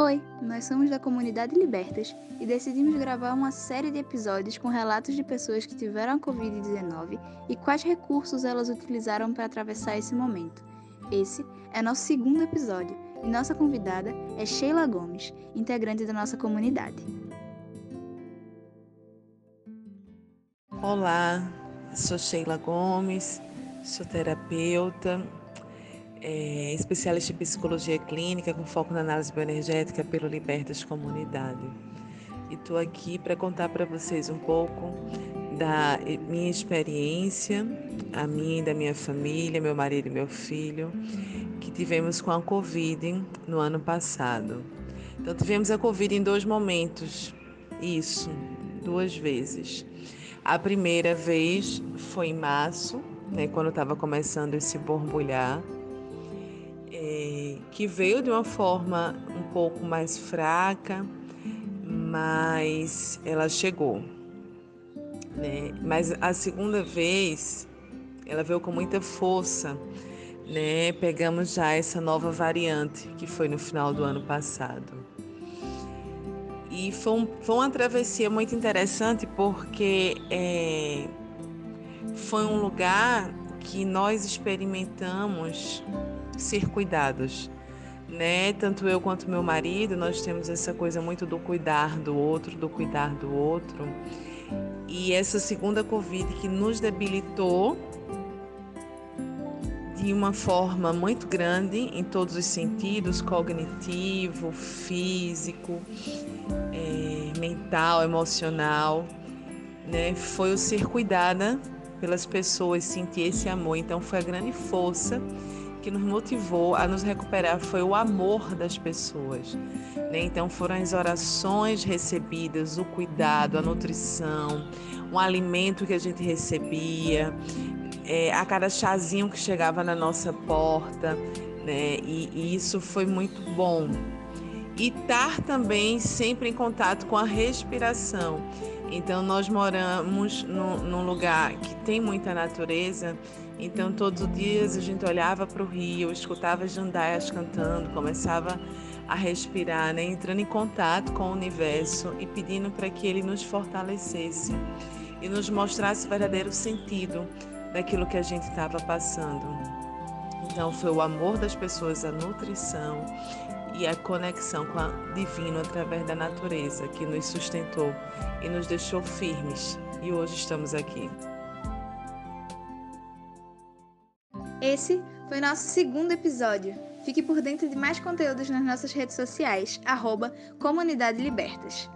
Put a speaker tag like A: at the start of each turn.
A: Oi, nós somos da comunidade Libertas e decidimos gravar uma série de episódios com relatos de pessoas que tiveram a Covid-19 e quais recursos elas utilizaram para atravessar esse momento. Esse é nosso segundo episódio e nossa convidada é Sheila Gomes, integrante da nossa comunidade.
B: Olá, sou Sheila Gomes, sou terapeuta é, especialista em psicologia clínica com foco na análise bioenergética pelo Libertas Comunidade. E estou aqui para contar para vocês um pouco da minha experiência, a minha e da minha família, meu marido e meu filho, que tivemos com a Covid no ano passado. Então, tivemos a Covid em dois momentos, isso, duas vezes. A primeira vez foi em março, né, quando estava começando esse borbulhar é, que veio de uma forma um pouco mais fraca, mas ela chegou. Né? Mas a segunda vez ela veio com muita força, né? Pegamos já essa nova variante que foi no final do ano passado. E foi, um, foi uma travessia muito interessante porque é, foi um lugar que nós experimentamos ser cuidados, né? Tanto eu quanto meu marido, nós temos essa coisa muito do cuidar do outro, do cuidar do outro. E essa segunda Covid que nos debilitou de uma forma muito grande em todos os sentidos, cognitivo, físico, é, mental, emocional, né? Foi o ser cuidada pelas pessoas, sentir esse amor. Então foi a grande força que nos motivou a nos recuperar foi o amor das pessoas. Né? Então foram as orações recebidas, o cuidado, a nutrição, um alimento que a gente recebia, é, a cada chazinho que chegava na nossa porta, né? e, e isso foi muito bom. E estar também sempre em contato com a respiração. Então, nós moramos no, num lugar que tem muita natureza, então todos os dias a gente olhava para o rio, escutava as jandaias cantando, começava a respirar, né? entrando em contato com o universo e pedindo para que ele nos fortalecesse e nos mostrasse o verdadeiro sentido daquilo que a gente estava passando. Então, foi o amor das pessoas, a nutrição e a conexão com o divino através da natureza que nos sustentou e nos deixou firmes. E hoje estamos aqui.
A: Esse foi nosso segundo episódio. Fique por dentro de mais conteúdos nas nossas redes sociais, arroba Comunidade Libertas.